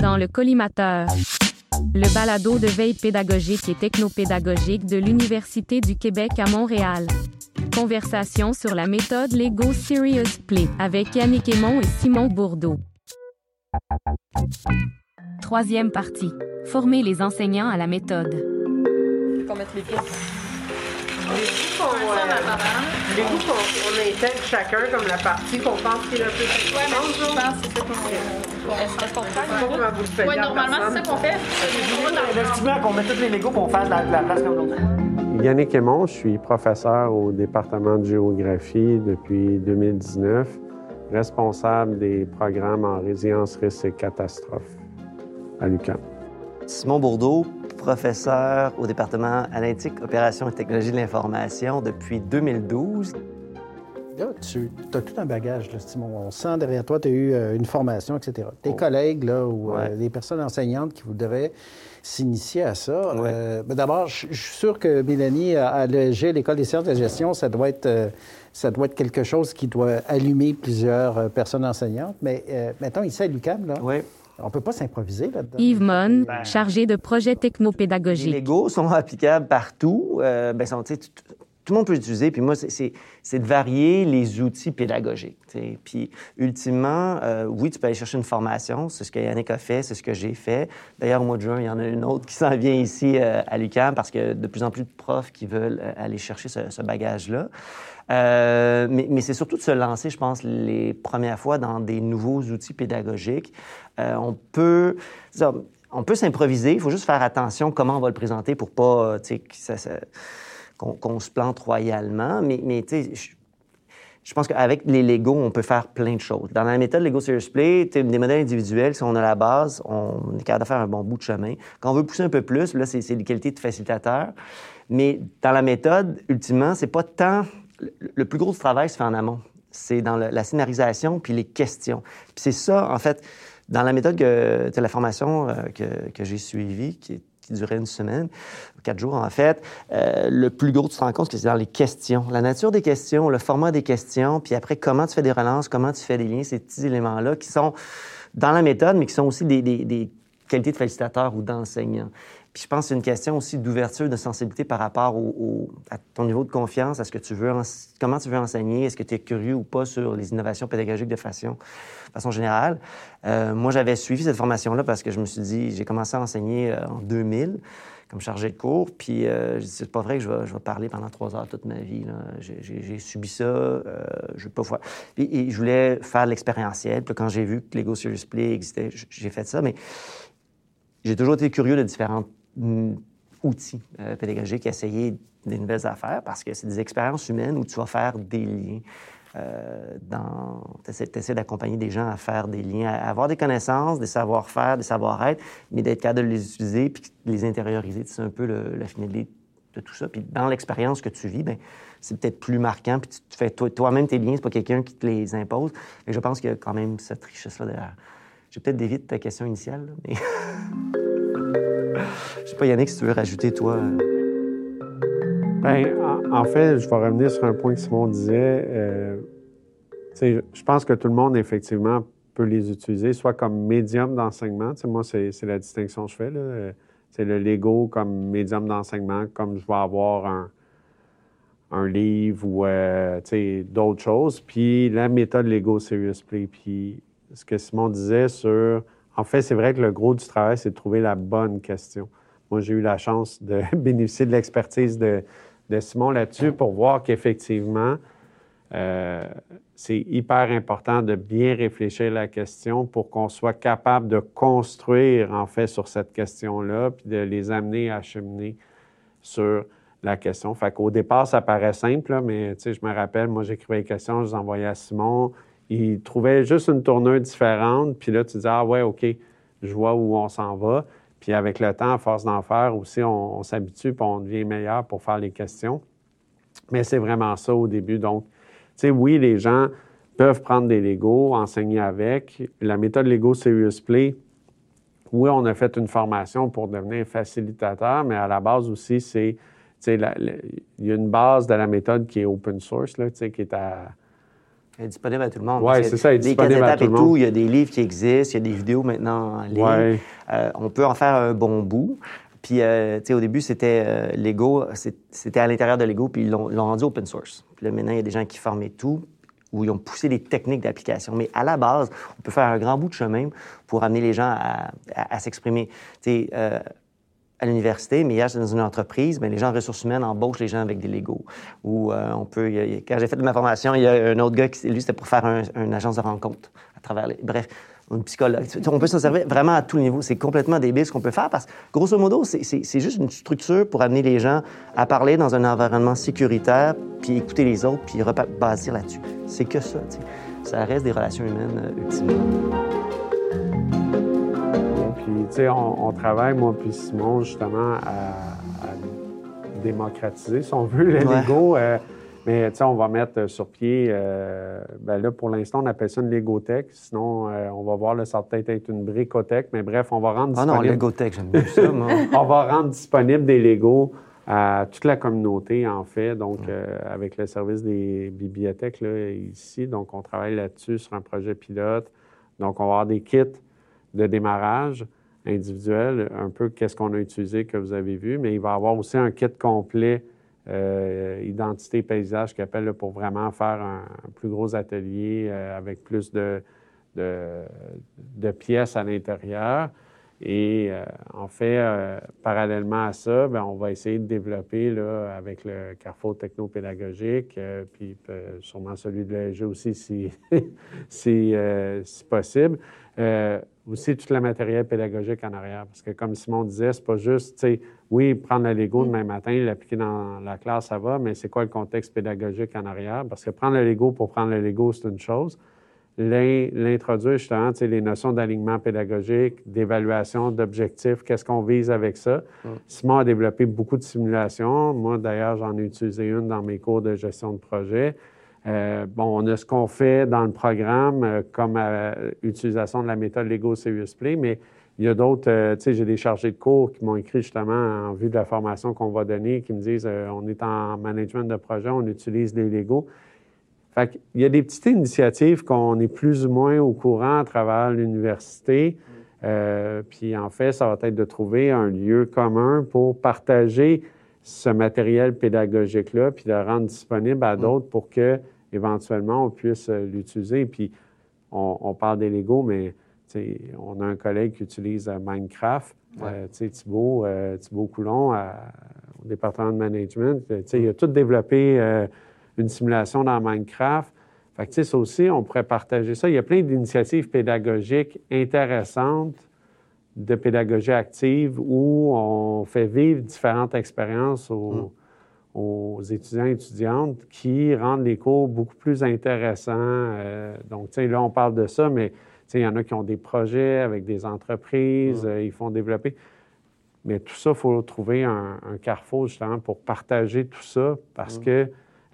dans le collimateur. Le balado de veille pédagogique et technopédagogique de l'Université du Québec à Montréal. Conversation sur la méthode Lego Serious Play avec Yannick Aymon et Simon Bourdeau. Troisième partie. Former les enseignants à la méthode. Les coups qu'on euh, les coups qu'on on intègre chacun comme la partie qu'on pense qu'il le plus Ouais, mais je pense que c'est ça qu'on fait. Ouais, normalement, c'est ça qu'on fait. L'estimant qu'on met tous les Legos pour faire de la, place comme l'autre. Yannick Aymon, je suis professeur au département de géographie depuis 2019, responsable des programmes en résilience, risques et catastrophes à l'UQAM. Simon Bourdeau, professeur au département analytique, opération et technologie de l'information depuis 2012. Là, tu as tout un bagage, là, Simon. On sent derrière toi, tu as eu euh, une formation, etc. Tes collègues, là, ou euh, Ouais. des personnes enseignantes qui voudraient s'initier à ça. Ouais. euh, D'abord, je suis sûr que Mélanie, à l'ESG, l'École des sciences de la gestion, ça doit être, ça doit être quelque chose qui doit allumer plusieurs personnes enseignantes. Mais euh, mettons, ici à l'UQAM, là, Oui. On peut pas s'improviser là-dedans. Yves Mon, Ben, chargé de projet Les technopédagogique. Legos sont applicables partout. Euh, ben, sont, tu tout, le monde peut l'utiliser. Puis moi, c'est- de varier les outils pédagogiques. tu sais. Puis ultimement, euh, oui, tu peux aller chercher une formation. C'est ce que Yannick a fait, c'est ce que j'ai fait. D'ailleurs, au mois de juin, il y en a une autre qui s'en vient ici euh, à l'UQAM parce que de plus en plus de profs qui veulent euh, aller chercher ce, ce bagage-là. Euh, mais mais c'est surtout de se lancer, je pense, les premières fois dans des nouveaux outils pédagogiques. Euh, on peut... on peut s'improviser, il faut juste faire attention comment on va le présenter pour pas, tu sais, ça- ça- qu'on se plante royalement. Mais, tu sais, je, pense qu'avec les Legos, on peut faire plein de choses. Dans la méthode Lego Serious Play, des modèles individuels, si on a la base, on est capable de faire un bon bout de chemin. Quand on veut pousser un peu plus, là, c'est les qualités de facilitateur. Mais dans la méthode, ultimement, c'est pas tant... Le, plus gros travail se fait en amont. C'est dans la scénarisation puis les questions. Puis c'est ça, en fait, dans la méthode que, la formation euh, que, que j'ai suivie, qui, qui durait une semaine, quatre jours en fait, euh, le plus gros, tu te rends compte que c'est dans les questions. La nature des questions, le format des questions, puis après, comment tu fais des relances, comment tu fais des liens, ces petits éléments-là qui sont dans la méthode, mais qui sont aussi des, qualités de facilitateur ou d'enseignant. Je pense que c'est une question aussi d'ouverture, de sensibilité par rapport au, à ton niveau de confiance, à ce que tu veux, comment tu veux enseigner, est-ce que tu es curieux ou pas sur les innovations pédagogiques de façon, de façon générale. Euh, moi, j'avais suivi cette formation-là parce que je me suis dit, j'ai commencé à enseigner euh, en 2000 comme chargé de cours, puis euh, c'est pas vrai que je vais, parler pendant trois heures toute ma vie. J'ai, subi ça, euh, je vais pas voir. Et, je voulais faire l'expérientiel. Puis quand j'ai vu que Lego Serious Play existait, j'ai fait ça, mais j'ai toujours été curieux de différents mm, outils euh, pédagogiques, essayer des nouvelles affaires, parce que c'est des expériences humaines où tu vas faire des liens. Euh. Tu essaies d'accompagner des gens à faire des liens, à avoir des connaissances, des savoir-faire, des savoir-être, mais d'être capable de les utiliser puis de les intérioriser. C'est un peu la finalité de tout ça. Puis dans l'expérience que tu vis, ben, c'est peut-être plus marquant. Puis tu fais toi- toi-même tes liens, c'est pas quelqu'un qui te les impose. Et je pense qu'il y a quand même cette richesse-là derrière. J'ai peut-être dévié de ta question initiale. je sais pas, Yannick, si tu veux rajouter, toi... euh, Ben, en, fait, je vais revenir sur un point que Simon disait. Euh, je pense que tout le monde, effectivement, peut les utiliser, soit comme médium d'enseignement. Moi, c'est la distinction que je fais. C'est le Lego comme médium d'enseignement, comme je vais avoir un, un livre ou euh, d'autres choses. Puis la méthode Lego Serious Play. Puis ce que Simon disait sur... En fait, c'est vrai que le gros du travail, c'est de trouver la bonne question. Moi, j'ai eu la chance de bénéficier de l'expertise de, Simon là-dessus pour voir qu'effectivement, euh, c'est hyper important de bien réfléchir à la question pour qu'on soit capable de construire, en fait, sur cette question-là, puis de les amener à cheminer sur la question. Fait qu'au départ, ça paraît simple, là, mais je me rappelle, moi, j'écrivais les questions, je les envoyais à Simon. Il trouvait juste une tournure différente, puis là, tu dis, ah ouais, OK, je vois où on s'en va. Puis avec le temps, à force d'en faire aussi, on, s'habitue, puis on devient meilleur pour faire les questions. Mais c'est vraiment ça au début. Donc, tu sais, oui, les gens peuvent prendre des Legos, enseigner avec. La méthode Lego Serious Play, oui, on a fait une formation pour devenir facilitateur, mais à la base aussi, c'est, il y a une base de la méthode qui est open source, là, tu sais, qui est à, Il est disponible à tout le monde. A c'est ça, il est des disponible à tout le monde. tout. Il y a des livres qui existent, il y a des vidéos maintenant en ligne. Ouais. Euh, on peut en faire un bon bout. Puis, euh, tu sais, au début, c'était euh, Lego, c'était à l'intérieur de Lego, puis ils l'ont rendu open source. Puis là, maintenant, il y a des gens qui formaient tout, où ils ont poussé les techniques d'application. Mais à la base, on peut faire un grand bout de chemin pour amener les gens à, à- à s'exprimer. Tu sais, euh, à l'université, mais hier, j'étais dans une entreprise, bien, les gens en ressources humaines embauchent les gens avec des Legos. Ou euh, on peut... quand j'ai fait ma formation, il y a un autre gars qui, lui, c'était pour faire un- une agence de rencontre à travers les... Bref, un psychologue. On peut s'en servir vraiment à tout niveau. C'est complètement débile ce qu'on peut faire parce que, grosso modo, c'est- juste une structure pour amener les gens à parler dans un environnement sécuritaire, puis écouter les autres, puis repa- bâtir là-dessus. C'est que ça. Ça reste des relations humaines, euh, ultimement. Puis, tu sais, on, on travaille, moi puis Simon, justement, à, à démocratiser, si on veut, le Ouais. Lego. Euh, mais, tu sais, on va mettre euh, sur pied, euh, ben là, pour l'instant, on appelle ça une Legotech. Sinon, euh, on va voir, là, ça va peut-être être une bricothèque. Mais bref, on va rendre Ah non, disponible... Lego Tech, j'aime mieux ça, moi. on va rendre disponible des Legos à toute la communauté, en fait, donc euh, avec le service des bibliothèques là, ici. Donc, on travaille là-dessus sur un projet pilote. Donc, on va avoir des kits de démarrage individuel, un peu qu'est-ce qu'on a utilisé que vous avez vu, mais il va avoir aussi un kit complet euh, identité paysage qui appelle pour vraiment faire un, plus gros atelier euh, avec plus de, de, pièces à l'intérieur. Et euh, en fait, parallèlement à ça, ben, on va essayer de développer là, avec le Carrefour technopédagogique, puis sûrement celui de l'ESG aussi si, si, si possible. Aussi tout le matériel pédagogique en arrière. Parce que comme Simon disait, c'est pas juste, tu sais, oui, prendre le Lego demain matin, l'appliquer dans la classe, ça va, mais c'est quoi le contexte pédagogique en arrière? Parce que prendre le Lego pour prendre le Lego, c'est une chose. L'in- L'introduire justement, tu sais, les notions d'alignement pédagogique, d'évaluation, d'objectifs, qu'est-ce qu'on vise avec ça. Simon a développé beaucoup de simulations. Moi, d'ailleurs, j'en ai utilisé une dans mes cours de gestion de projet. Euh, bon, on a ce qu'on fait dans le programme euh, comme euh, utilisation de la méthode Lego Serious Play, mais il y a d'autres, tu sais, j'ai des chargés de cours qui m'ont écrit justement en vue de la formation qu'on va donner, qui me disent on est en management de projet, on utilise les Lego. Fait qu'il y a des petites initiatives qu'on est plus ou moins au courant à travers l'université. Euh, puis en fait, ça va être de trouver un lieu commun pour partager ce matériel pédagogique-là, puis de le rendre disponible à d'autres pour que éventuellement on puisse euh, l'utiliser. Puis on, on parle des Lego, mais on a un collègue qui utilise euh, Minecraft, euh, tu sais, Thibault, euh, Thibault Coulon à- au département de management. Euh, Il a tout développé euh, une simulation dans Minecraft. Fait que, ça aussi, on pourrait partager ça. Il y a plein d'initiatives pédagogiques intéressantes de pédagogie active où on fait vivre différentes expériences aux, aux étudiants et étudiantes qui rendent les cours beaucoup plus intéressants. Euh, donc, tu sais, là, on parle de ça, mais tu sais, il y en a qui ont des projets avec des entreprises, euh, ils font développer. Mais tout ça, il faut trouver un, un carrefour justement pour partager tout ça parce que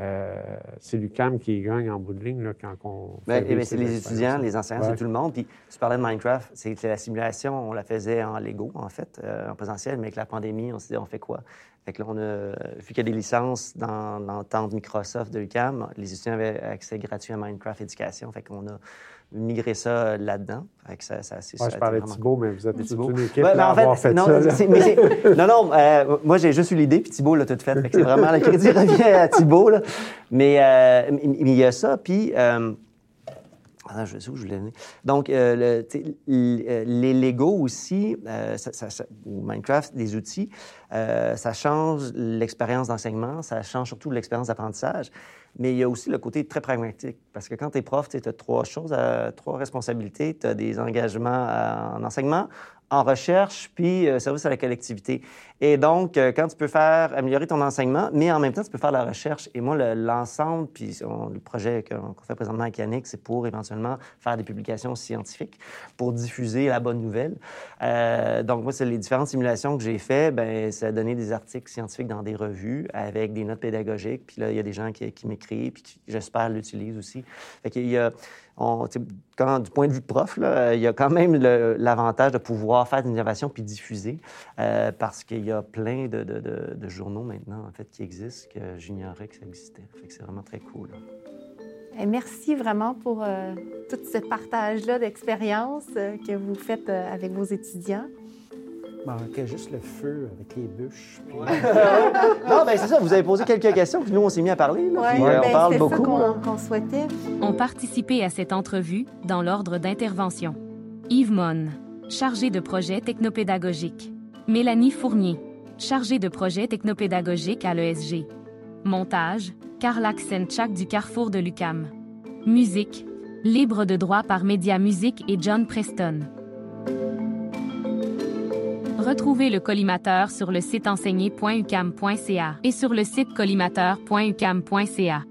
euh, c'est l'UCAM qui gagne en bout de ligne là, quand on. Ben, fait eh vivre ben, ces c'est les étudiants, les enseignants, Ouais. c'est tout le monde. Puis tu parlais de Minecraft, c'est la simulation, on la faisait en Lego, en fait, euh, en présentiel, mais avec la pandémie, on s'est dit, on fait quoi? Fait que là, on a, vu qu'il y a des licences dans l'entente Microsoft de l'UQAM, les étudiants avaient accès gratuit à Minecraft Éducation. Fait qu'on a migré ça euh, là-dedans. Fait que ça, ça, c'est- Ouais, ça a je parlais de Thibault, mais vous êtes Thibault. une équipe à en avoir fait non, ça. mais non, non, euh, moi j'ai juste eu l'idée, puis Thibault l'a tout fait. Fait que c'est vraiment le crédit revient à Thibault. Là. Mais euh, il y a ça, puis. euh, Attends, je où je. Donc, euh, euh, les Lego aussi, euh, ça- ça- ou Minecraft, des outils, euh, ça change l'expérience d'enseignement, ça change surtout l'expérience d'apprentissage. Mais il y a aussi le côté très pragmatique. Parce que quand tu es prof, tu as trois choses, trois responsabilités. Tu as des engagements en enseignement, en recherche, puis euh, service à la collectivité. Et donc, euh, quand tu peux faire améliorer ton enseignement, mais en même temps, tu peux faire la recherche. Et moi, le- l'ensemble, puis on- le projet qu'on fait présentement avec Yannick, c'est pour éventuellement faire des publications scientifiques, pour diffuser la bonne nouvelle. Euh, donc, moi, c'est les différentes simulations que j'ai faites, ben, ça a donné des articles scientifiques dans des revues avec des notes pédagogiques. Puis là, il y a des gens qui m'écrivent, puis qui, j'espère, l'utilisent aussi. Fait qu'il y a, quand, du point de vue prof, là, il y a quand même l'avantage de pouvoir faire de l'innovation puis diffuser, euh, parce qu'il y a plein de, journaux maintenant, en fait, qui existent, que j'ignorais que ça existait. Fait c'est vraiment très cool. Et merci vraiment pour euh, tout ce partage-là d'expérience euh, que vous faites avec vos étudiants. Manquait juste le feu avec les bûches. puis- Non, ben c'est ça, vous avez posé quelques questions, puis nous, on s'est mis à parler. Là, puis, euh, ben, on parle beaucoup. ça là. qu'on qu'on souhaitait. Ont participé à cette entrevue, dans l'ordre d'intervention. Yves Mon, chargé de projet technopédagogique. Mélanie Fournier, chargée de projet technopédagogique à l'ESG. Montage, Karl Aksenchak du Carrefour de Lucam. Musique, libre de droit par Média Musique et John Preston. Retrouvez le collimateur sur le site enseigné.ucam.ca et sur le site collimateur.ucam.ca.